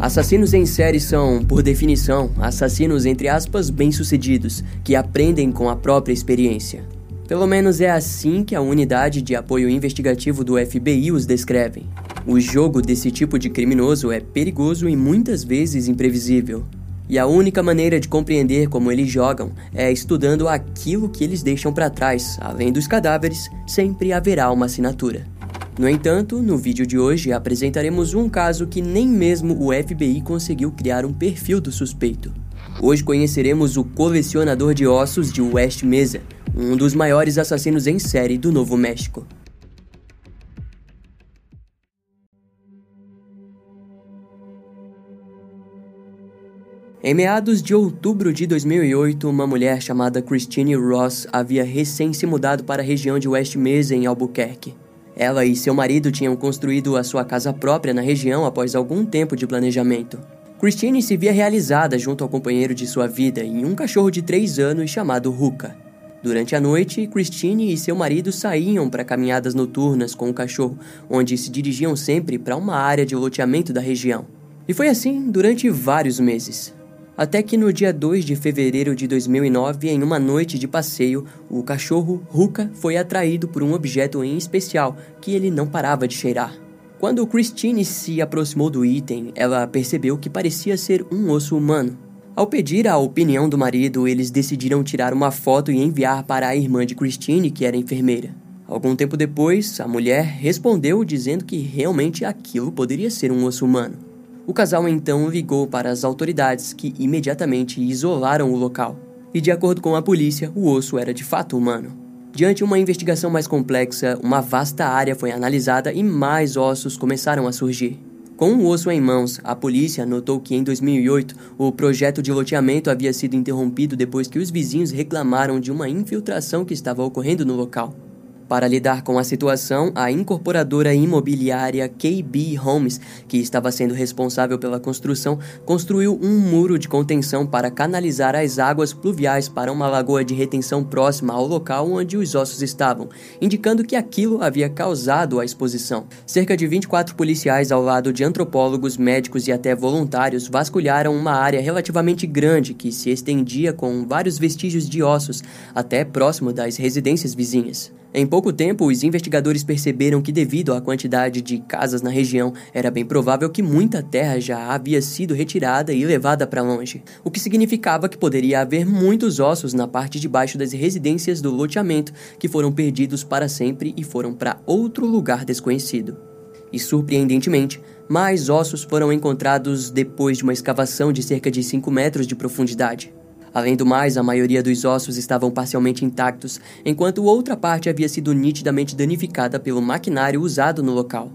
Assassinos em série são, por definição, assassinos entre aspas bem-sucedidos, que aprendem com a própria experiência. Pelo menos é assim que a unidade de apoio investigativo do FBI os descreve. O jogo desse tipo de criminoso é perigoso e muitas vezes imprevisível. E a única maneira de compreender como eles jogam é estudando aquilo que eles deixam para trás. Além dos cadáveres, sempre haverá uma assinatura. No entanto, no vídeo de hoje apresentaremos um caso que nem mesmo o FBI conseguiu criar um perfil do suspeito. Hoje conheceremos o colecionador de ossos de West Mesa, um dos maiores assassinos em série do Novo México. Em meados de outubro de 2008, uma mulher chamada Christine Ross havia recém se mudado para a região de West Mesa, em Albuquerque. Ela e seu marido tinham construído a sua casa própria na região após algum tempo de planejamento. Christine se via realizada junto ao companheiro de sua vida em um cachorro de 3 anos chamado Ruka. Durante a noite, Christine e seu marido saíam para caminhadas noturnas com o cachorro, onde se dirigiam sempre para uma área de loteamento da região. E foi assim durante vários meses. Até que no dia 2 de fevereiro de 2009, em uma noite de passeio, o cachorro Ruka foi atraído por um objeto em especial que ele não parava de cheirar. Quando Christine se aproximou do item, ela percebeu que parecia ser um osso humano. Ao pedir a opinião do marido, eles decidiram tirar uma foto e enviar para a irmã de Christine, que era enfermeira. Algum tempo depois, a mulher respondeu dizendo que realmente aquilo poderia ser um osso humano. O casal então ligou para as autoridades, que imediatamente isolaram o local. E de acordo com a polícia, o osso era de fato humano. Diante uma investigação mais complexa, uma vasta área foi analisada e mais ossos começaram a surgir. Com o osso em mãos, a polícia notou que em 2008 o projeto de loteamento havia sido interrompido depois que os vizinhos reclamaram de uma infiltração que estava ocorrendo no local. Para lidar com a situação, a incorporadora imobiliária KB Homes, que estava sendo responsável pela construção, construiu um muro de contenção para canalizar as águas pluviais para uma lagoa de retenção próxima ao local onde os ossos estavam, indicando que aquilo havia causado a exposição. Cerca de 24 policiais, ao lado de antropólogos, médicos e até voluntários, vasculharam uma área relativamente grande que se estendia com vários vestígios de ossos até próximo das residências vizinhas. Em pouco tempo, os investigadores perceberam que, devido à quantidade de casas na região, era bem provável que muita terra já havia sido retirada e levada para longe, o que significava que poderia haver muitos ossos na parte de baixo das residências do loteamento que foram perdidos para sempre e foram para outro lugar desconhecido. E surpreendentemente, mais ossos foram encontrados depois de uma escavação de cerca de 5 metros de profundidade. Além do mais, a maioria dos ossos estavam parcialmente intactos, enquanto outra parte havia sido nitidamente danificada pelo maquinário usado no local.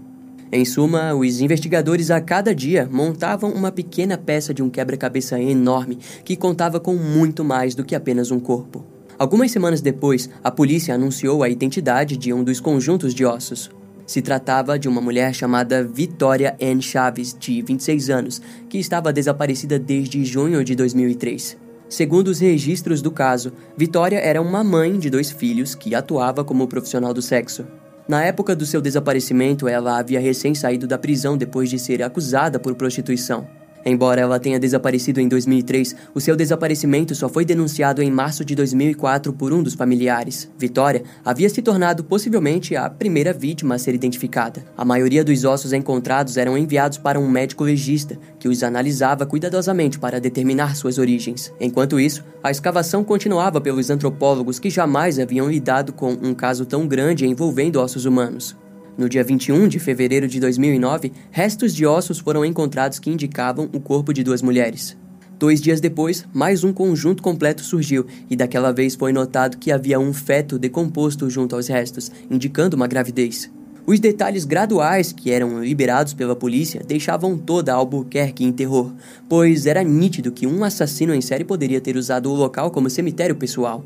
Em suma, os investigadores a cada dia montavam uma pequena peça de um quebra-cabeça enorme que contava com muito mais do que apenas um corpo. Algumas semanas depois, a polícia anunciou a identidade de um dos conjuntos de ossos. Se tratava de uma mulher chamada Vitória Ann Chaves, de 26 anos, que estava desaparecida desde junho de 2003. Segundo os registros do caso, Vitória era uma mãe de dois filhos que atuava como profissional do sexo. Na época do seu desaparecimento, ela havia recém saído da prisão depois de ser acusada por prostituição. Embora ela tenha desaparecido em 2003, o seu desaparecimento só foi denunciado em março de 2004 por um dos familiares. Vitória havia se tornado possivelmente a primeira vítima a ser identificada. A maioria dos ossos encontrados eram enviados para um médico legista, que os analisava cuidadosamente para determinar suas origens. Enquanto isso, a escavação continuava pelos antropólogos que jamais haviam lidado com um caso tão grande envolvendo ossos humanos. No dia 21 de fevereiro de 2009, restos de ossos foram encontrados que indicavam o corpo de duas mulheres. Dois dias depois, mais um conjunto completo surgiu e daquela vez foi notado que havia um feto decomposto junto aos restos, indicando uma gravidez. Os detalhes graduais que eram liberados pela polícia deixavam toda Albuquerque em terror, pois era nítido que um assassino em série poderia ter usado o local como cemitério pessoal.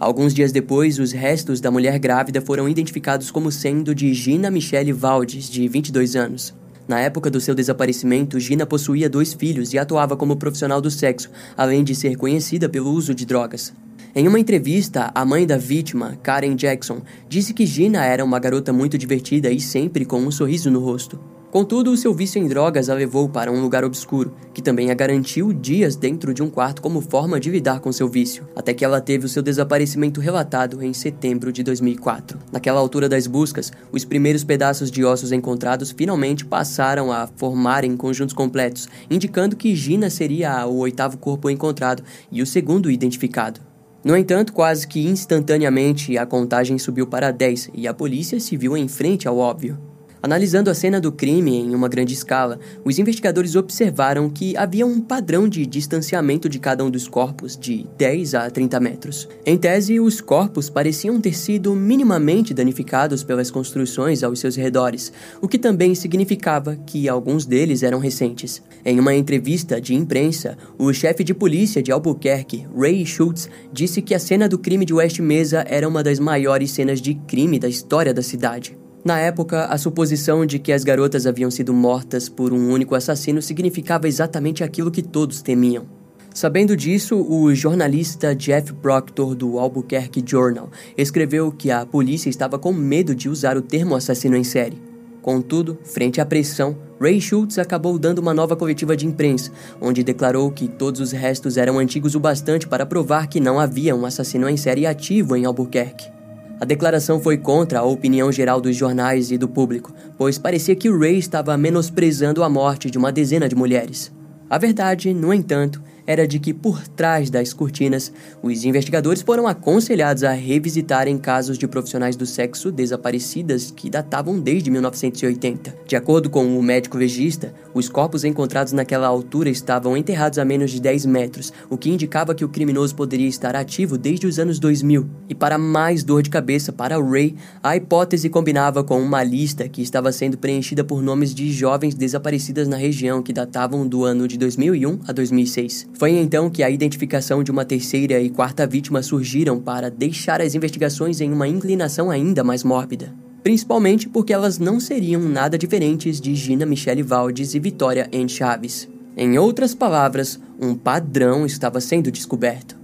Alguns dias depois, os restos da mulher grávida foram identificados como sendo de Gina Michelle Valdes, de 22 anos. Na época do seu desaparecimento, Gina possuía dois filhos e atuava como profissional do sexo, além de ser conhecida pelo uso de drogas. Em uma entrevista, a mãe da vítima, Karen Jackson, disse que Gina era uma garota muito divertida e sempre com um sorriso no rosto. Contudo, o seu vício em drogas a levou para um lugar obscuro, que também a garantiu dias dentro de um quarto como forma de lidar com seu vício, até que ela teve o seu desaparecimento relatado em setembro de 2004. Naquela altura das buscas, os primeiros pedaços de ossos encontrados finalmente passaram a formarem conjuntos completos, indicando que Gina seria o oitavo corpo encontrado e o segundo identificado. No entanto, quase que instantaneamente a contagem subiu para 10 e a polícia se viu em frente ao óbvio. Analisando a cena do crime em uma grande escala, os investigadores observaram que havia um padrão de distanciamento de cada um dos corpos de 10 a 30 metros. Em tese, os corpos pareciam ter sido minimamente danificados pelas construções aos seus redores, o que também significava que alguns deles eram recentes. Em uma entrevista de imprensa, o chefe de polícia de Albuquerque, Ray Schultz, disse que a cena do crime de West Mesa era uma das maiores cenas de crime da história da cidade. Na época, a suposição de que as garotas haviam sido mortas por um único assassino significava exatamente aquilo que todos temiam. Sabendo disso, o jornalista Jeff Proctor do Albuquerque Journal escreveu que a polícia estava com medo de usar o termo assassino em série. Contudo, frente à pressão, Ray Schultz acabou dando uma nova coletiva de imprensa, onde declarou que todos os restos eram antigos o bastante para provar que não havia um assassino em série ativo em Albuquerque. A declaração foi contra a opinião geral dos jornais e do público, pois parecia que Ray estava menosprezando a morte de uma dezena de mulheres. A verdade, no entanto, era de que por trás das cortinas, os investigadores foram aconselhados a revisitarem casos de profissionais do sexo desaparecidas que datavam desde 1980. De acordo com o médico legista, os corpos encontrados naquela altura estavam enterrados a menos de 10 metros, o que indicava que o criminoso poderia estar ativo desde os anos 2000. E para mais dor de cabeça para Ray, a hipótese combinava com uma lista que estava sendo preenchida por nomes de jovens desaparecidas na região que datavam do ano de 2001 a 2006. Foi então que a identificação de uma terceira e quarta vítima surgiram para deixar as investigações em uma inclinação ainda mais mórbida. Principalmente porque elas não seriam nada diferentes de Gina Michelle Valdes e Vitória N. Chaves. Em outras palavras, um padrão estava sendo descoberto.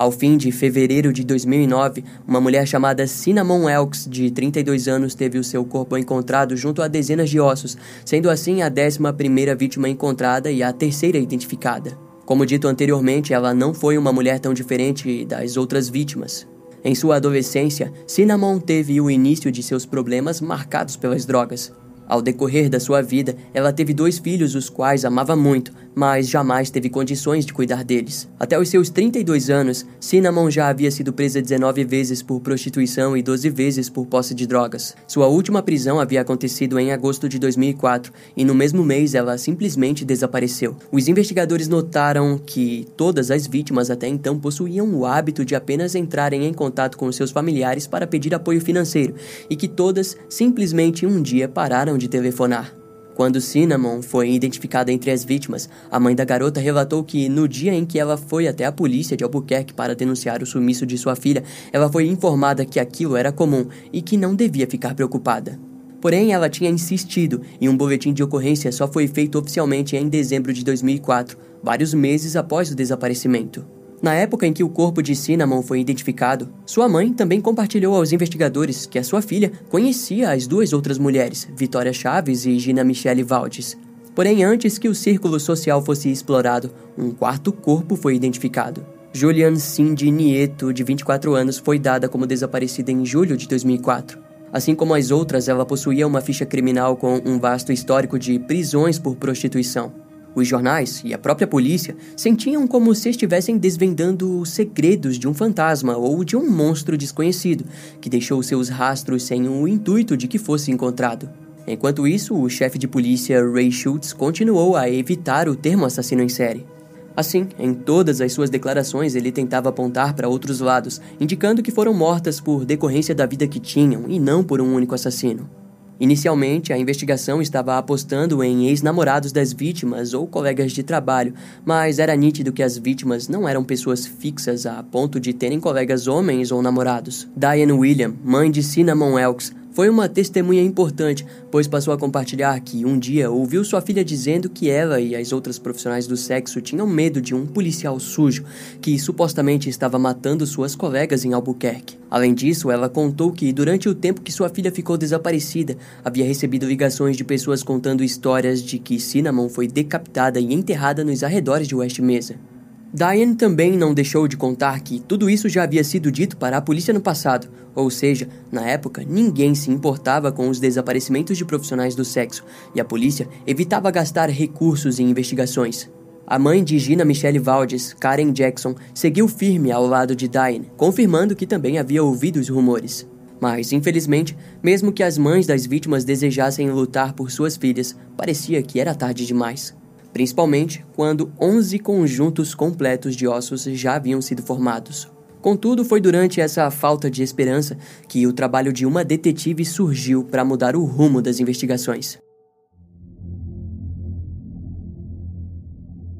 Ao fim de fevereiro de 2009, uma mulher chamada Cinnamon Elks, de 32 anos, teve o seu corpo encontrado junto a dezenas de ossos, sendo assim a 11 primeira vítima encontrada e a terceira identificada. Como dito anteriormente, ela não foi uma mulher tão diferente das outras vítimas. Em sua adolescência, Cinnamon teve o início de seus problemas marcados pelas drogas. Ao decorrer da sua vida, ela teve dois filhos, os quais amava muito, mas jamais teve condições de cuidar deles. Até os seus 32 anos, Cinnamon já havia sido presa 19 vezes por prostituição e 12 vezes por posse de drogas. Sua última prisão havia acontecido em agosto de 2004 e no mesmo mês ela simplesmente desapareceu. Os investigadores notaram que todas as vítimas até então possuíam o hábito de apenas entrarem em contato com seus familiares para pedir apoio financeiro e que todas simplesmente um dia pararam de telefonar. Quando Cinnamon foi identificada entre as vítimas, a mãe da garota relatou que no dia em que ela foi até a polícia de Albuquerque para denunciar o sumiço de sua filha, ela foi informada que aquilo era comum e que não devia ficar preocupada. Porém, ela tinha insistido e um boletim de ocorrência só foi feito oficialmente em dezembro de 2004, vários meses após o desaparecimento. Na época em que o corpo de Cinnamon foi identificado, sua mãe também compartilhou aos investigadores que a sua filha conhecia as duas outras mulheres, Vitória Chaves e Gina Michele Valdes. Porém, antes que o círculo social fosse explorado, um quarto corpo foi identificado. Julian Cindy Nieto, de 24 anos, foi dada como desaparecida em julho de 2004. Assim como as outras, ela possuía uma ficha criminal com um vasto histórico de prisões por prostituição. Os jornais e a própria polícia sentiam como se estivessem desvendando os segredos de um fantasma ou de um monstro desconhecido que deixou seus rastros sem o intuito de que fosse encontrado. Enquanto isso, o chefe de polícia Ray Schultz continuou a evitar o termo assassino em série. Assim, em todas as suas declarações, ele tentava apontar para outros lados, indicando que foram mortas por decorrência da vida que tinham e não por um único assassino. Inicialmente, a investigação estava apostando em ex-namorados das vítimas ou colegas de trabalho, mas era nítido que as vítimas não eram pessoas fixas a ponto de terem colegas homens ou namorados. Diane William, mãe de Cinnamon Elks, foi uma testemunha importante, pois passou a compartilhar que um dia ouviu sua filha dizendo que ela e as outras profissionais do sexo tinham medo de um policial sujo que supostamente estava matando suas colegas em Albuquerque. Além disso, ela contou que durante o tempo que sua filha ficou desaparecida, havia recebido ligações de pessoas contando histórias de que Cinnamon foi decapitada e enterrada nos arredores de West Mesa. Diane também não deixou de contar que tudo isso já havia sido dito para a polícia no passado, ou seja, na época ninguém se importava com os desaparecimentos de profissionais do sexo e a polícia evitava gastar recursos em investigações. A mãe de Gina Michelle Valdes, Karen Jackson, seguiu firme ao lado de Diane, confirmando que também havia ouvido os rumores. Mas, infelizmente, mesmo que as mães das vítimas desejassem lutar por suas filhas, parecia que era tarde demais principalmente quando 11 conjuntos completos de ossos já haviam sido formados. Contudo, foi durante essa falta de esperança que o trabalho de uma detetive surgiu para mudar o rumo das investigações.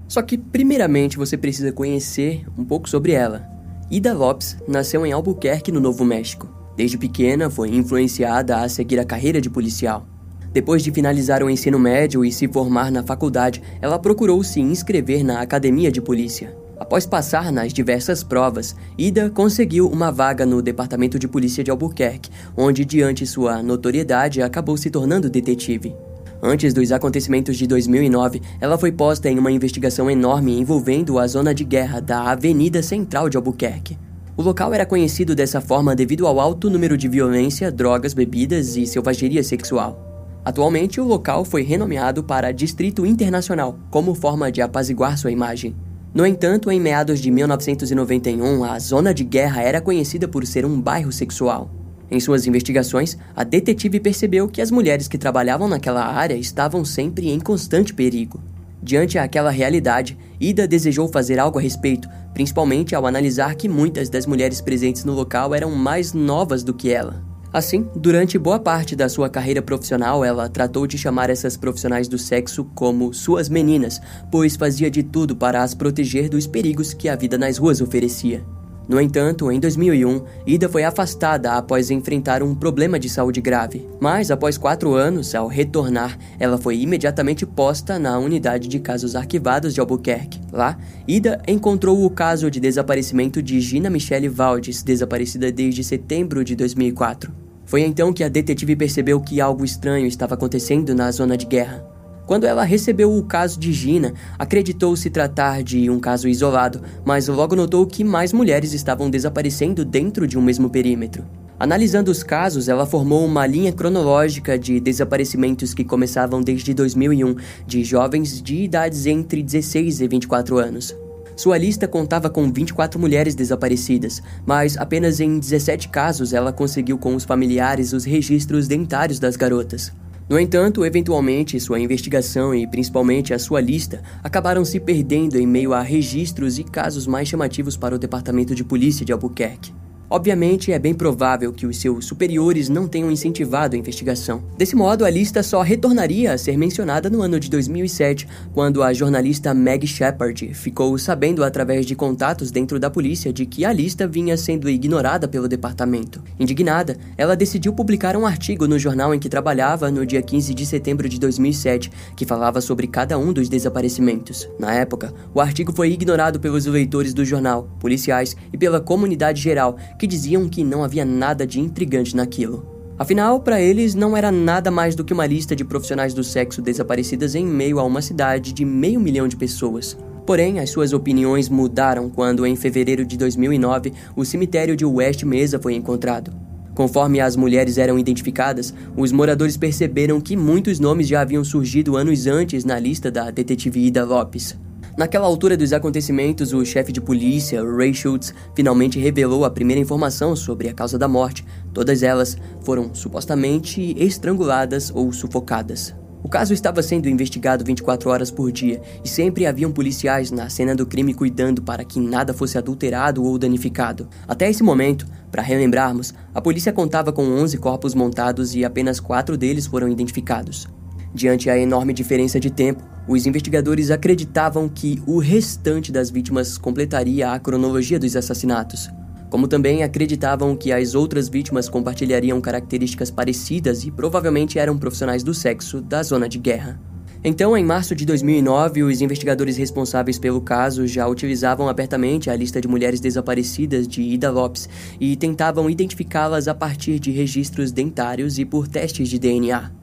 Só que, primeiramente, você precisa conhecer um pouco sobre ela. Ida Lopes nasceu em Albuquerque, no Novo México. Desde pequena, foi influenciada a seguir a carreira de policial. Depois de finalizar o ensino médio e se formar na faculdade, ela procurou se inscrever na academia de polícia. Após passar nas diversas provas, Ida conseguiu uma vaga no Departamento de Polícia de Albuquerque, onde, diante sua notoriedade, acabou se tornando detetive. Antes dos acontecimentos de 2009, ela foi posta em uma investigação enorme envolvendo a zona de guerra da Avenida Central de Albuquerque. O local era conhecido dessa forma devido ao alto número de violência, drogas, bebidas e selvageria sexual. Atualmente, o local foi renomeado para Distrito Internacional, como forma de apaziguar sua imagem. No entanto, em meados de 1991, a zona de guerra era conhecida por ser um bairro sexual. Em suas investigações, a detetive percebeu que as mulheres que trabalhavam naquela área estavam sempre em constante perigo. Diante aquela realidade, Ida desejou fazer algo a respeito, principalmente ao analisar que muitas das mulheres presentes no local eram mais novas do que ela. Assim, durante boa parte da sua carreira profissional, ela tratou de chamar essas profissionais do sexo como suas meninas, pois fazia de tudo para as proteger dos perigos que a vida nas ruas oferecia. No entanto, em 2001, Ida foi afastada após enfrentar um problema de saúde grave. Mas, após quatro anos, ao retornar, ela foi imediatamente posta na unidade de casos arquivados de Albuquerque. Lá, Ida encontrou o caso de desaparecimento de Gina Michelle Valdes, desaparecida desde setembro de 2004. Foi então que a detetive percebeu que algo estranho estava acontecendo na zona de guerra. Quando ela recebeu o caso de Gina, acreditou se tratar de um caso isolado, mas logo notou que mais mulheres estavam desaparecendo dentro de um mesmo perímetro. Analisando os casos, ela formou uma linha cronológica de desaparecimentos que começavam desde 2001, de jovens de idades entre 16 e 24 anos. Sua lista contava com 24 mulheres desaparecidas, mas apenas em 17 casos ela conseguiu com os familiares os registros dentários das garotas. No entanto, eventualmente, sua investigação e principalmente a sua lista acabaram se perdendo em meio a registros e casos mais chamativos para o Departamento de Polícia de Albuquerque. Obviamente, é bem provável que os seus superiores não tenham incentivado a investigação. Desse modo, a lista só retornaria a ser mencionada no ano de 2007, quando a jornalista Meg Shepard ficou sabendo através de contatos dentro da polícia de que a lista vinha sendo ignorada pelo departamento. Indignada, ela decidiu publicar um artigo no jornal em que trabalhava no dia 15 de setembro de 2007, que falava sobre cada um dos desaparecimentos. Na época, o artigo foi ignorado pelos leitores do jornal, policiais e pela comunidade geral, que diziam que não havia nada de intrigante naquilo. Afinal, para eles não era nada mais do que uma lista de profissionais do sexo desaparecidas em meio a uma cidade de meio milhão de pessoas. Porém, as suas opiniões mudaram quando, em fevereiro de 2009, o cemitério de West Mesa foi encontrado. Conforme as mulheres eram identificadas, os moradores perceberam que muitos nomes já haviam surgido anos antes na lista da detetive Ida Lopes. Naquela altura dos acontecimentos, o chefe de polícia, Ray Schultz, finalmente revelou a primeira informação sobre a causa da morte. Todas elas foram supostamente estranguladas ou sufocadas. O caso estava sendo investigado 24 horas por dia e sempre haviam policiais na cena do crime cuidando para que nada fosse adulterado ou danificado. Até esse momento, para relembrarmos, a polícia contava com 11 corpos montados e apenas quatro deles foram identificados. Diante a enorme diferença de tempo, os investigadores acreditavam que o restante das vítimas completaria a cronologia dos assassinatos. como também acreditavam que as outras vítimas compartilhariam características parecidas e provavelmente eram profissionais do sexo da zona de guerra. Então, em março de 2009, os investigadores responsáveis pelo caso já utilizavam abertamente a lista de mulheres desaparecidas de Ida Lopes e tentavam identificá-las a partir de registros dentários e por testes de DNA.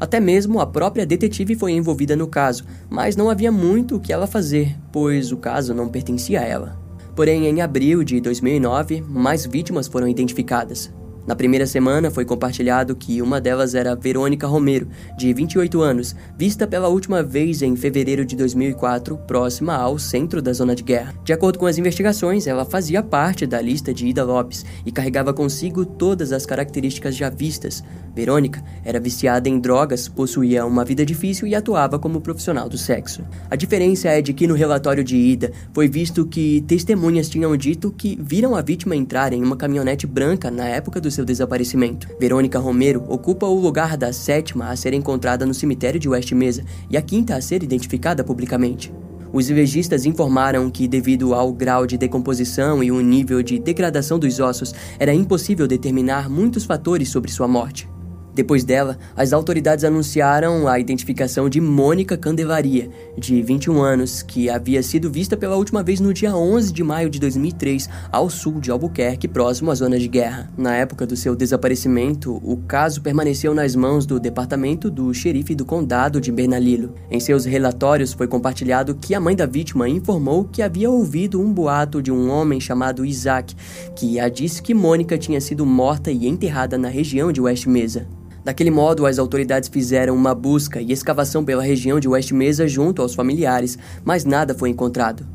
Até mesmo a própria detetive foi envolvida no caso, mas não havia muito o que ela fazer, pois o caso não pertencia a ela. Porém, em abril de 2009, mais vítimas foram identificadas. Na primeira semana foi compartilhado que uma delas era Verônica Romero, de 28 anos, vista pela última vez em fevereiro de 2004, próxima ao centro da zona de guerra. De acordo com as investigações, ela fazia parte da lista de Ida Lopes e carregava consigo todas as características já vistas. Verônica era viciada em drogas, possuía uma vida difícil e atuava como profissional do sexo. A diferença é de que no relatório de Ida foi visto que testemunhas tinham dito que viram a vítima entrar em uma caminhonete branca na época do seu desaparecimento. Verônica Romero ocupa o lugar da sétima a ser encontrada no cemitério de West Mesa e a quinta a ser identificada publicamente. Os legistas informaram que, devido ao grau de decomposição e o nível de degradação dos ossos, era impossível determinar muitos fatores sobre sua morte. Depois dela, as autoridades anunciaram a identificação de Mônica Candelaria, de 21 anos, que havia sido vista pela última vez no dia 11 de maio de 2003, ao sul de Albuquerque, próximo à zona de guerra. Na época do seu desaparecimento, o caso permaneceu nas mãos do departamento do xerife do condado de Bernalillo. Em seus relatórios foi compartilhado que a mãe da vítima informou que havia ouvido um boato de um homem chamado Isaac, que a disse que Mônica tinha sido morta e enterrada na região de West Mesa. Daquele modo, as autoridades fizeram uma busca e escavação pela região de West Mesa junto aos familiares, mas nada foi encontrado.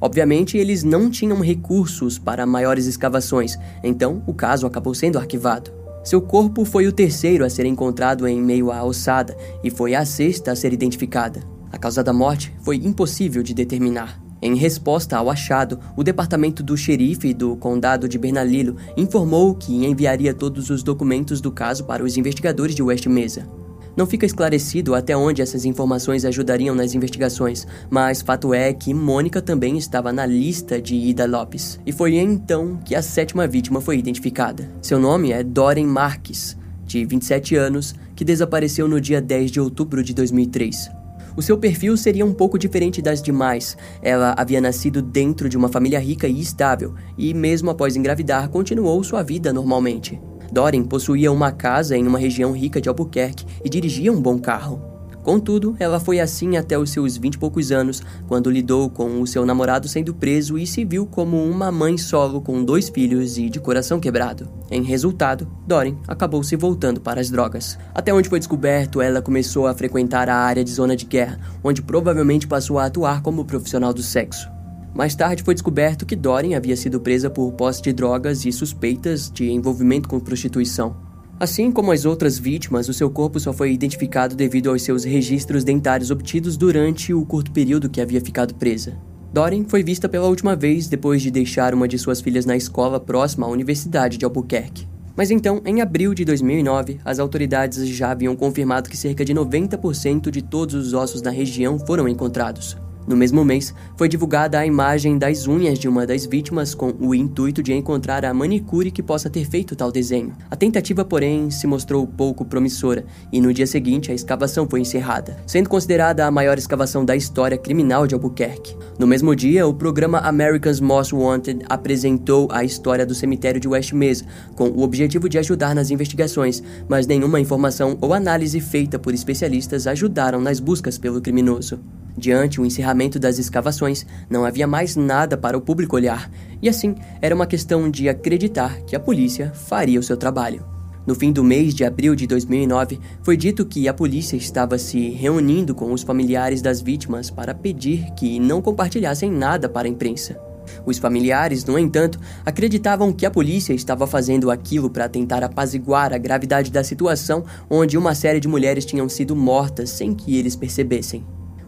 Obviamente, eles não tinham recursos para maiores escavações, então o caso acabou sendo arquivado. Seu corpo foi o terceiro a ser encontrado em meio à ossada e foi a sexta a ser identificada. A causa da morte foi impossível de determinar. Em resposta ao achado, o departamento do xerife do condado de Bernalillo informou que enviaria todos os documentos do caso para os investigadores de West Mesa. Não fica esclarecido até onde essas informações ajudariam nas investigações, mas fato é que Mônica também estava na lista de Ida Lopes. E foi então que a sétima vítima foi identificada. Seu nome é Doreen Marques, de 27 anos, que desapareceu no dia 10 de outubro de 2003. O seu perfil seria um pouco diferente das demais. Ela havia nascido dentro de uma família rica e estável, e mesmo após engravidar, continuou sua vida normalmente. Doren possuía uma casa em uma região rica de Albuquerque e dirigia um bom carro. Contudo, ela foi assim até os seus vinte e poucos anos, quando lidou com o seu namorado sendo preso e se viu como uma mãe solo com dois filhos e de coração quebrado. Em resultado, Dorin acabou se voltando para as drogas. Até onde foi descoberto, ela começou a frequentar a área de zona de guerra, onde provavelmente passou a atuar como profissional do sexo. Mais tarde foi descoberto que Dorin havia sido presa por posse de drogas e suspeitas de envolvimento com prostituição. Assim como as outras vítimas, o seu corpo só foi identificado devido aos seus registros dentários obtidos durante o curto período que havia ficado presa. Doreen foi vista pela última vez depois de deixar uma de suas filhas na escola próxima à Universidade de Albuquerque. Mas então, em abril de 2009, as autoridades já haviam confirmado que cerca de 90% de todos os ossos na região foram encontrados. No mesmo mês, foi divulgada a imagem das unhas de uma das vítimas com o intuito de encontrar a manicure que possa ter feito tal desenho. A tentativa, porém, se mostrou pouco promissora e no dia seguinte a escavação foi encerrada, sendo considerada a maior escavação da história criminal de Albuquerque. No mesmo dia, o programa America's Most Wanted apresentou a história do cemitério de West Mesa, com o objetivo de ajudar nas investigações, mas nenhuma informação ou análise feita por especialistas ajudaram nas buscas pelo criminoso. Diante o encerramento das escavações, não havia mais nada para o público olhar, e assim era uma questão de acreditar que a polícia faria o seu trabalho. No fim do mês de abril de 2009, foi dito que a polícia estava se reunindo com os familiares das vítimas para pedir que não compartilhassem nada para a imprensa. Os familiares, no entanto, acreditavam que a polícia estava fazendo aquilo para tentar apaziguar a gravidade da situação onde uma série de mulheres tinham sido mortas sem que eles percebessem.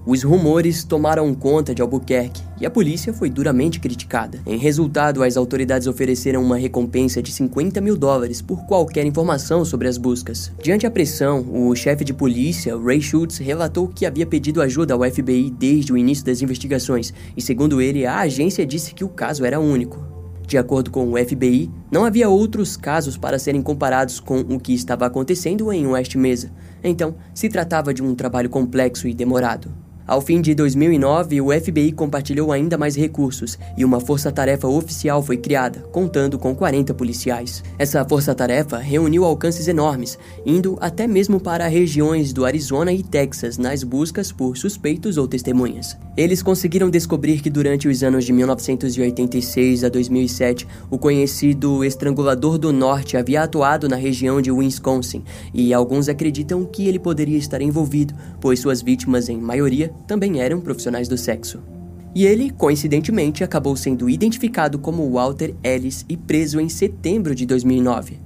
Os rumores tomaram conta de Albuquerque e a polícia foi duramente criticada. Em resultado, as autoridades ofereceram uma recompensa de 50 mil dólares por qualquer informação sobre as buscas. Diante a pressão, o chefe de polícia, Ray Schultz, relatou que havia pedido ajuda ao FBI desde o início das investigações e, segundo ele, a agência disse que o caso era único. De acordo com o FBI, não havia outros casos para serem comparados com o que estava acontecendo em West Mesa, então se tratava de um trabalho complexo e demorado. Ao fim de 2009, o FBI compartilhou ainda mais recursos e uma força-tarefa oficial foi criada, contando com 40 policiais. Essa força-tarefa reuniu alcances enormes, indo até mesmo para regiões do Arizona e Texas nas buscas por suspeitos ou testemunhas. Eles conseguiram descobrir que durante os anos de 1986 a 2007, o conhecido Estrangulador do Norte havia atuado na região de Wisconsin, e alguns acreditam que ele poderia estar envolvido, pois suas vítimas, em maioria, também eram profissionais do sexo. E ele, coincidentemente, acabou sendo identificado como Walter Ellis e preso em setembro de 2009.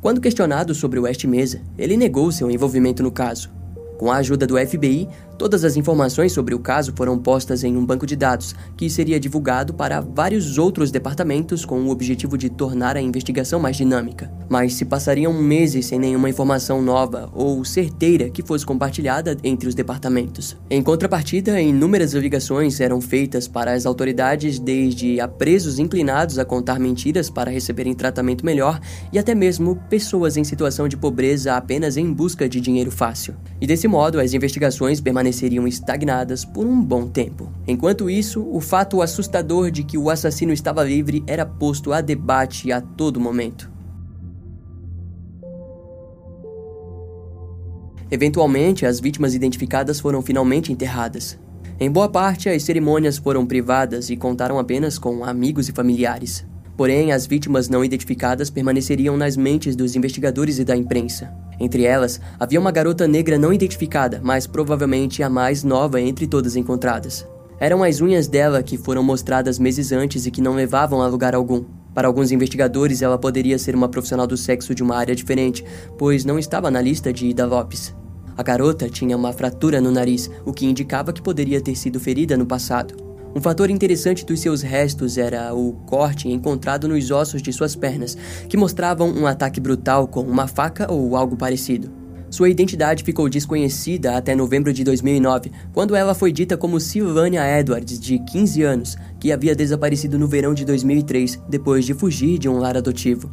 Quando questionado sobre o West Mesa, ele negou seu envolvimento no caso. Com a ajuda do FBI, Todas as informações sobre o caso foram postas em um banco de dados, que seria divulgado para vários outros departamentos com o objetivo de tornar a investigação mais dinâmica. Mas se passariam meses sem nenhuma informação nova ou certeira que fosse compartilhada entre os departamentos. Em contrapartida, inúmeras ligações eram feitas para as autoridades, desde a presos inclinados a contar mentiras para receberem tratamento melhor e até mesmo pessoas em situação de pobreza apenas em busca de dinheiro fácil. E desse modo, as investigações permaneceram permaneceriam estagnadas por um bom tempo. Enquanto isso, o fato assustador de que o assassino estava livre era posto a debate a todo momento. Eventualmente, as vítimas identificadas foram finalmente enterradas. Em boa parte, as cerimônias foram privadas e contaram apenas com amigos e familiares. Porém, as vítimas não identificadas permaneceriam nas mentes dos investigadores e da imprensa. Entre elas, havia uma garota negra não identificada, mas provavelmente a mais nova entre todas encontradas. Eram as unhas dela que foram mostradas meses antes e que não levavam a lugar algum. Para alguns investigadores, ela poderia ser uma profissional do sexo de uma área diferente, pois não estava na lista de Ida Lopes. A garota tinha uma fratura no nariz, o que indicava que poderia ter sido ferida no passado. Um fator interessante dos seus restos era o corte encontrado nos ossos de suas pernas, que mostravam um ataque brutal com uma faca ou algo parecido. Sua identidade ficou desconhecida até novembro de 2009, quando ela foi dita como Sylvania Edwards, de 15 anos, que havia desaparecido no verão de 2003 depois de fugir de um lar adotivo.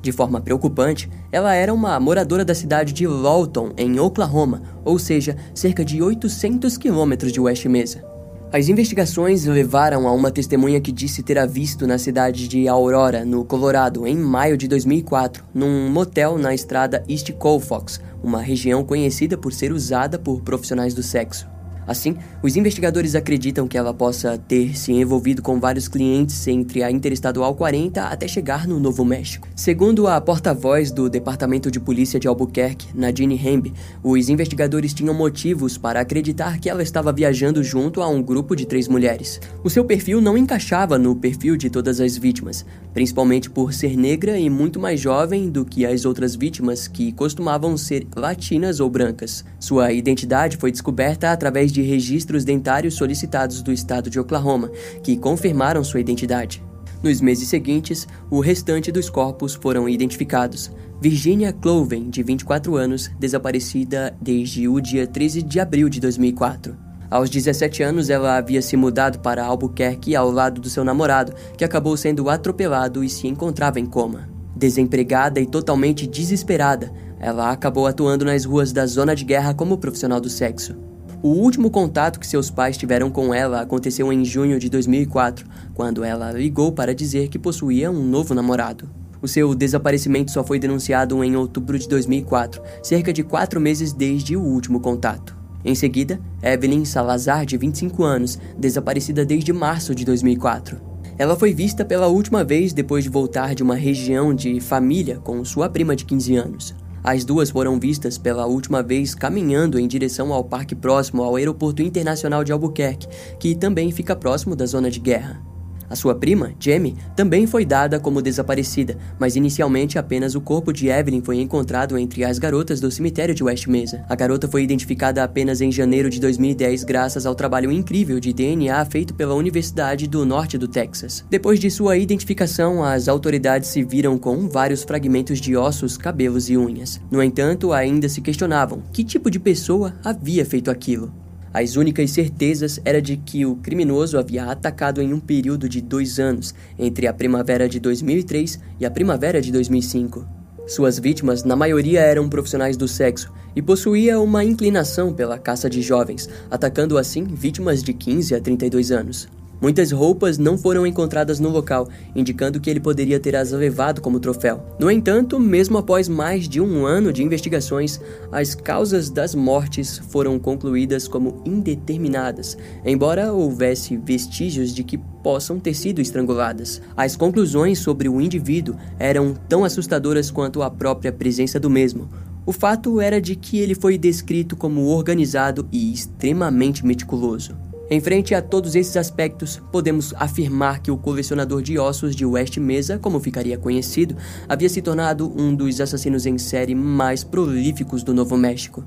De forma preocupante, ela era uma moradora da cidade de Lawton, em Oklahoma, ou seja, cerca de 800 quilômetros de West Mesa. As investigações levaram a uma testemunha que disse ter a visto na cidade de Aurora, no Colorado, em maio de 2004, num motel na estrada East Colfax, uma região conhecida por ser usada por profissionais do sexo. Assim, os investigadores acreditam que ela possa ter se envolvido com vários clientes entre a Interestadual 40 até chegar no Novo México. Segundo a porta-voz do Departamento de Polícia de Albuquerque, Nadine Hembe, os investigadores tinham motivos para acreditar que ela estava viajando junto a um grupo de três mulheres. O seu perfil não encaixava no perfil de todas as vítimas, principalmente por ser negra e muito mais jovem do que as outras vítimas que costumavam ser latinas ou brancas. Sua identidade foi descoberta através de registros dentários solicitados do estado de Oklahoma, que confirmaram sua identidade. Nos meses seguintes, o restante dos corpos foram identificados. Virginia Cloven, de 24 anos, desaparecida desde o dia 13 de abril de 2004. Aos 17 anos, ela havia se mudado para Albuquerque ao lado do seu namorado, que acabou sendo atropelado e se encontrava em coma. Desempregada e totalmente desesperada, ela acabou atuando nas ruas da zona de guerra como profissional do sexo. O último contato que seus pais tiveram com ela aconteceu em junho de 2004, quando ela ligou para dizer que possuía um novo namorado. O seu desaparecimento só foi denunciado em outubro de 2004, cerca de quatro meses desde o último contato. Em seguida, Evelyn Salazar, de 25 anos, desaparecida desde março de 2004. Ela foi vista pela última vez depois de voltar de uma região de família com sua prima de 15 anos. As duas foram vistas pela última vez caminhando em direção ao parque próximo ao Aeroporto Internacional de Albuquerque, que também fica próximo da zona de guerra. A sua prima, Jamie, também foi dada como desaparecida, mas inicialmente apenas o corpo de Evelyn foi encontrado entre as garotas do cemitério de West Mesa. A garota foi identificada apenas em janeiro de 2010 graças ao trabalho incrível de DNA feito pela Universidade do Norte do Texas. Depois de sua identificação, as autoridades se viram com vários fragmentos de ossos, cabelos e unhas. No entanto, ainda se questionavam que tipo de pessoa havia feito aquilo. As únicas certezas era de que o criminoso havia atacado em um período de dois anos, entre a primavera de 2003 e a primavera de 2005. Suas vítimas, na maioria, eram profissionais do sexo e possuía uma inclinação pela caça de jovens, atacando assim vítimas de 15 a 32 anos. Muitas roupas não foram encontradas no local, indicando que ele poderia ter as levado como troféu. No entanto, mesmo após mais de um ano de investigações, as causas das mortes foram concluídas como indeterminadas, embora houvesse vestígios de que possam ter sido estranguladas. As conclusões sobre o indivíduo eram tão assustadoras quanto a própria presença do mesmo. O fato era de que ele foi descrito como organizado e extremamente meticuloso. Em frente a todos esses aspectos, podemos afirmar que o colecionador de ossos de West Mesa, como ficaria conhecido, havia se tornado um dos assassinos em série mais prolíficos do Novo México.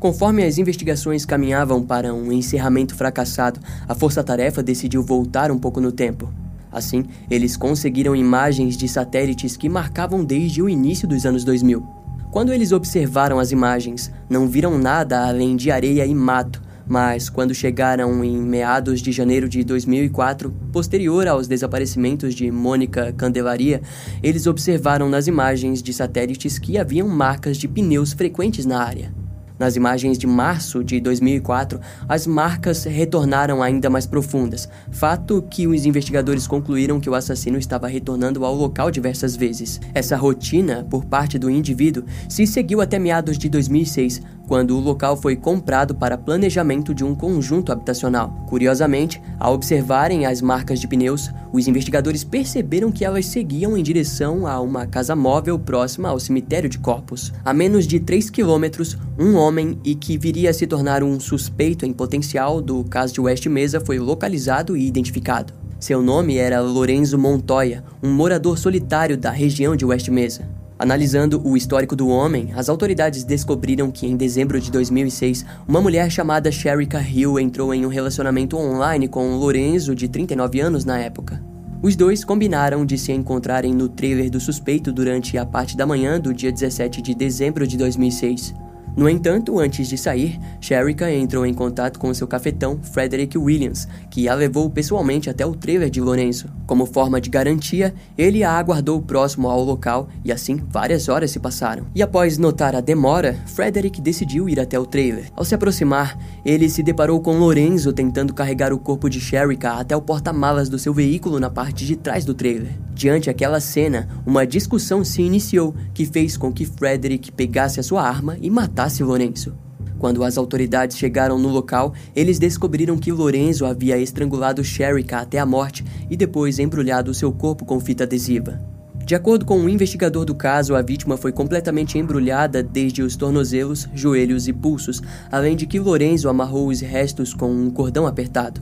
Conforme as investigações caminhavam para um encerramento fracassado, a força-tarefa decidiu voltar um pouco no tempo. Assim, eles conseguiram imagens de satélites que marcavam desde o início dos anos 2000. Quando eles observaram as imagens, não viram nada além de areia e mato, mas quando chegaram em meados de janeiro de 2004, posterior aos desaparecimentos de Mônica Candelaria, eles observaram nas imagens de satélites que haviam marcas de pneus frequentes na área. Nas imagens de março de 2004, as marcas retornaram ainda mais profundas, fato que os investigadores concluíram que o assassino estava retornando ao local diversas vezes. Essa rotina, por parte do indivíduo, se seguiu até meados de 2006, quando o local foi comprado para planejamento de um conjunto habitacional. Curiosamente, ao observarem as marcas de pneus, os investigadores perceberam que elas seguiam em direção a uma casa móvel próxima ao cemitério de corpos. A menos de 3 quilômetros, um homem e que viria a se tornar um suspeito em potencial do caso de West Mesa foi localizado e identificado. Seu nome era Lorenzo Montoya, um morador solitário da região de West Mesa. Analisando o histórico do homem, as autoridades descobriram que em dezembro de 2006, uma mulher chamada Sherika Hill entrou em um relacionamento online com Lorenzo, de 39 anos na época. Os dois combinaram de se encontrarem no trailer do suspeito durante a parte da manhã do dia 17 de dezembro de 2006. No entanto, antes de sair, Sherika entrou em contato com seu cafetão, Frederick Williams, que a levou pessoalmente até o trailer de Lorenzo. Como forma de garantia, ele a aguardou próximo ao local e assim várias horas se passaram. E após notar a demora, Frederick decidiu ir até o trailer. Ao se aproximar, ele se deparou com Lorenzo tentando carregar o corpo de Sherika até o porta-malas do seu veículo na parte de trás do trailer. Diante aquela cena, uma discussão se iniciou que fez com que Frederick pegasse a sua arma e matasse Lorenzo. Quando as autoridades chegaram no local, eles descobriram que Lorenzo havia estrangulado Sherika até a morte e depois embrulhado seu corpo com fita adesiva. De acordo com um investigador do caso, a vítima foi completamente embrulhada desde os tornozelos, joelhos e pulsos, além de que Lorenzo amarrou os restos com um cordão apertado.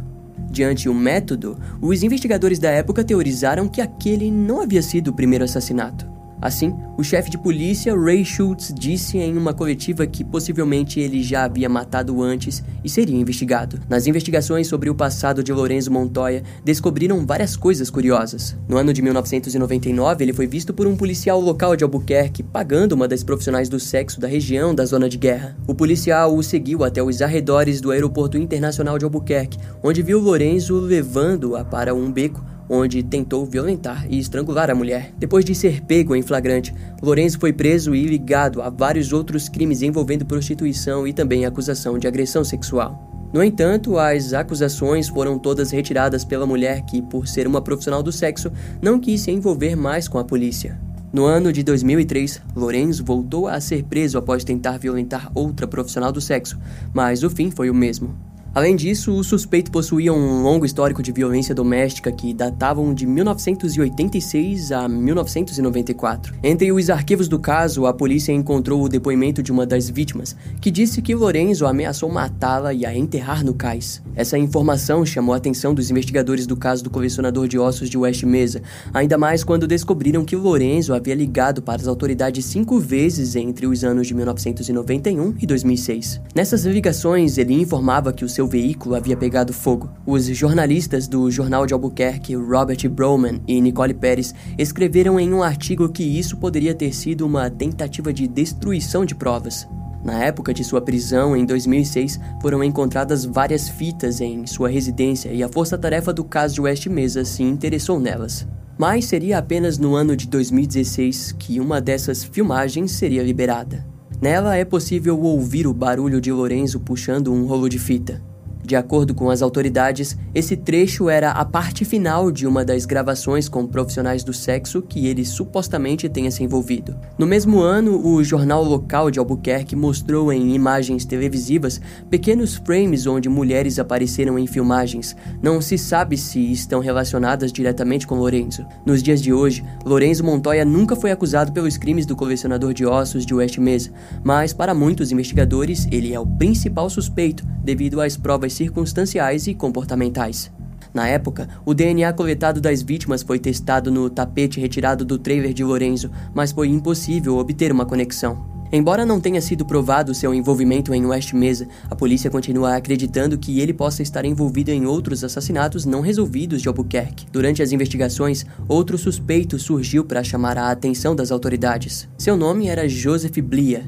Diante o método, os investigadores da época teorizaram que aquele não havia sido o primeiro assassinato. Assim, o chefe de polícia Ray Schultz disse em uma coletiva que possivelmente ele já havia matado antes e seria investigado. Nas investigações sobre o passado de Lorenzo Montoya, descobriram várias coisas curiosas. No ano de 1999, ele foi visto por um policial local de Albuquerque pagando uma das profissionais do sexo da região da zona de guerra. O policial o seguiu até os arredores do aeroporto internacional de Albuquerque, onde viu Lorenzo levando-a para um beco onde tentou violentar e estrangular a mulher. Depois de ser pego em flagrante, Lourenço foi preso e ligado a vários outros crimes envolvendo prostituição e também acusação de agressão sexual. No entanto, as acusações foram todas retiradas pela mulher que, por ser uma profissional do sexo, não quis se envolver mais com a polícia. No ano de 2003, Lorenzo voltou a ser preso após tentar violentar outra profissional do sexo, mas o fim foi o mesmo. Além disso, o suspeito possuía um longo histórico de violência doméstica que datavam de 1986 a 1994. Entre os arquivos do caso, a polícia encontrou o depoimento de uma das vítimas, que disse que Lorenzo ameaçou matá-la e a enterrar no cais. Essa informação chamou a atenção dos investigadores do caso do colecionador de ossos de West Mesa, ainda mais quando descobriram que Lorenzo havia ligado para as autoridades cinco vezes entre os anos de 1991 e 2006. Nessas ligações, ele informava que o seu seu veículo havia pegado fogo. Os jornalistas do Jornal de Albuquerque, Robert Broman e Nicole Pérez, escreveram em um artigo que isso poderia ter sido uma tentativa de destruição de provas. Na época de sua prisão, em 2006, foram encontradas várias fitas em sua residência e a força-tarefa do caso de West Mesa se interessou nelas. Mas seria apenas no ano de 2016 que uma dessas filmagens seria liberada. Nela é possível ouvir o barulho de Lorenzo puxando um rolo de fita. De acordo com as autoridades, esse trecho era a parte final de uma das gravações com profissionais do sexo que ele supostamente tenha se envolvido. No mesmo ano, o jornal local de Albuquerque mostrou em imagens televisivas pequenos frames onde mulheres apareceram em filmagens. Não se sabe se estão relacionadas diretamente com Lorenzo. Nos dias de hoje, Lorenzo Montoya nunca foi acusado pelos crimes do colecionador de ossos de West Mesa, mas para muitos investigadores, ele é o principal suspeito devido às provas circunstanciais e comportamentais. Na época, o DNA coletado das vítimas foi testado no tapete retirado do trailer de Lorenzo, mas foi impossível obter uma conexão. Embora não tenha sido provado seu envolvimento em West Mesa, a polícia continua acreditando que ele possa estar envolvido em outros assassinatos não resolvidos de Albuquerque. Durante as investigações, outro suspeito surgiu para chamar a atenção das autoridades. Seu nome era Joseph Blia,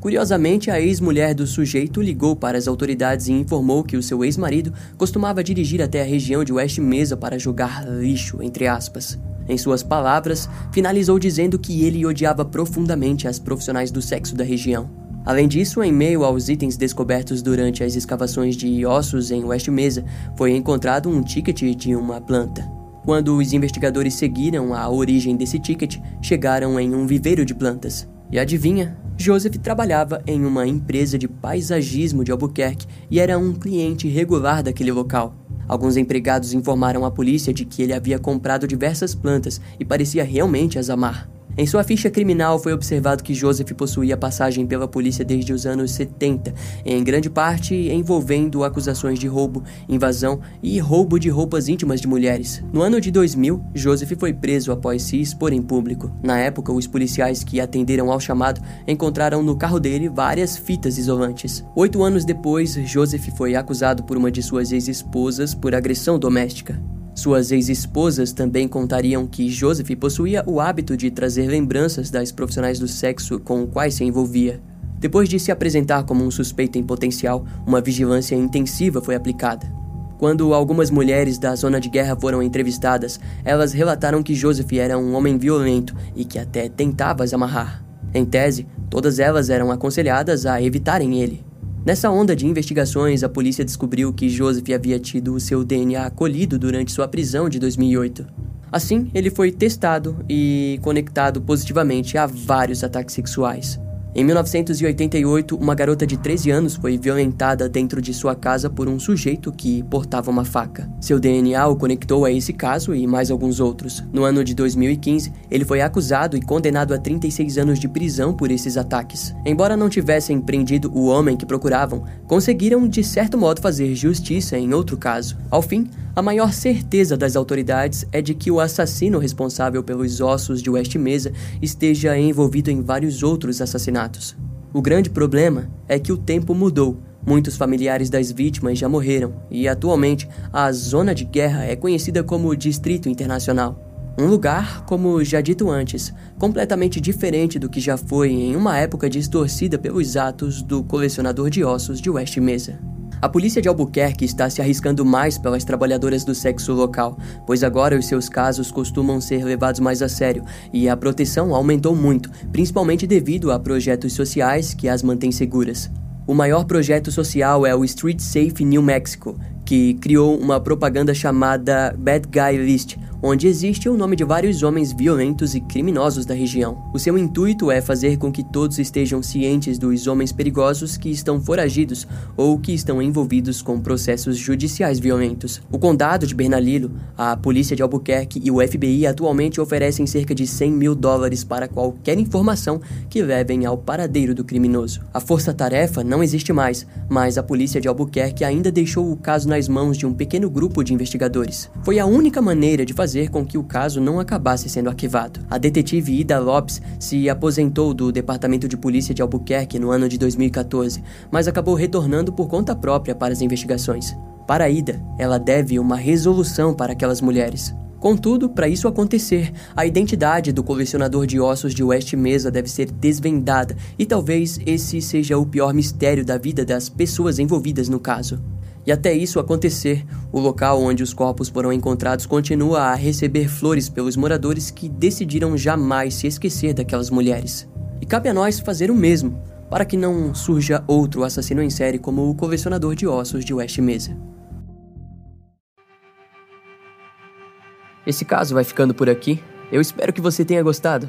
Curiosamente, a ex-mulher do sujeito ligou para as autoridades e informou que o seu ex-marido costumava dirigir até a região de West Mesa para jogar lixo, entre aspas. Em suas palavras, finalizou dizendo que ele odiava profundamente as profissionais do sexo da região. Além disso, em meio aos itens descobertos durante as escavações de ossos em West Mesa, foi encontrado um ticket de uma planta. Quando os investigadores seguiram a origem desse ticket, chegaram em um viveiro de plantas. E adivinha? Joseph trabalhava em uma empresa de paisagismo de Albuquerque e era um cliente regular daquele local. Alguns empregados informaram a polícia de que ele havia comprado diversas plantas e parecia realmente as amar. Em sua ficha criminal foi observado que Joseph possuía passagem pela polícia desde os anos 70, em grande parte envolvendo acusações de roubo, invasão e roubo de roupas íntimas de mulheres. No ano de 2000, Joseph foi preso após se expor em público. Na época, os policiais que atenderam ao chamado encontraram no carro dele várias fitas isolantes. Oito anos depois, Joseph foi acusado por uma de suas ex-esposas por agressão doméstica. Suas ex-esposas também contariam que Joseph possuía o hábito de trazer lembranças das profissionais do sexo com quais se envolvia. Depois de se apresentar como um suspeito em potencial, uma vigilância intensiva foi aplicada. Quando algumas mulheres da zona de guerra foram entrevistadas, elas relataram que Joseph era um homem violento e que até tentava as amarrar. Em tese, todas elas eram aconselhadas a evitarem ele. Nessa onda de investigações, a polícia descobriu que Joseph havia tido o seu DNA colhido durante sua prisão de 2008. Assim, ele foi testado e conectado positivamente a vários ataques sexuais. Em 1988, uma garota de 13 anos foi violentada dentro de sua casa por um sujeito que portava uma faca. Seu DNA o conectou a esse caso e mais alguns outros. No ano de 2015, ele foi acusado e condenado a 36 anos de prisão por esses ataques. Embora não tivessem prendido o homem que procuravam, conseguiram de certo modo fazer justiça em outro caso. Ao fim, a maior certeza das autoridades é de que o assassino responsável pelos ossos de West Mesa esteja envolvido em vários outros assassinatos. O grande problema é que o tempo mudou. Muitos familiares das vítimas já morreram e atualmente a zona de guerra é conhecida como Distrito Internacional. Um lugar, como já dito antes, completamente diferente do que já foi em uma época distorcida pelos atos do colecionador de ossos de West Mesa. A polícia de Albuquerque está se arriscando mais pelas trabalhadoras do sexo local, pois agora os seus casos costumam ser levados mais a sério e a proteção aumentou muito, principalmente devido a projetos sociais que as mantêm seguras. O maior projeto social é o Street Safe New Mexico, que criou uma propaganda chamada Bad Guy List, onde existe o nome de vários homens violentos e criminosos da região. O seu intuito é fazer com que todos estejam cientes dos homens perigosos que estão foragidos ou que estão envolvidos com processos judiciais violentos. O condado de Bernalillo, a polícia de Albuquerque e o FBI atualmente oferecem cerca de 100 mil dólares para qualquer informação que levem ao paradeiro do criminoso. A força-tarefa não existe mais, mas a polícia de Albuquerque ainda deixou o caso nas mãos de um pequeno grupo de investigadores. Foi a única maneira de fazer com que o caso não acabasse sendo arquivado. A detetive Ida Lopes se aposentou do Departamento de Polícia de Albuquerque no ano de 2014, mas acabou retornando por conta própria para as investigações. Para Ida, ela deve uma resolução para aquelas mulheres. Contudo, para isso acontecer, a identidade do colecionador de ossos de West Mesa deve ser desvendada, e talvez esse seja o pior mistério da vida das pessoas envolvidas no caso. E até isso acontecer, o local onde os corpos foram encontrados continua a receber flores pelos moradores que decidiram jamais se esquecer daquelas mulheres. E cabe a nós fazer o mesmo, para que não surja outro assassino em série como o colecionador de ossos de West Mesa. Esse caso vai ficando por aqui. Eu espero que você tenha gostado.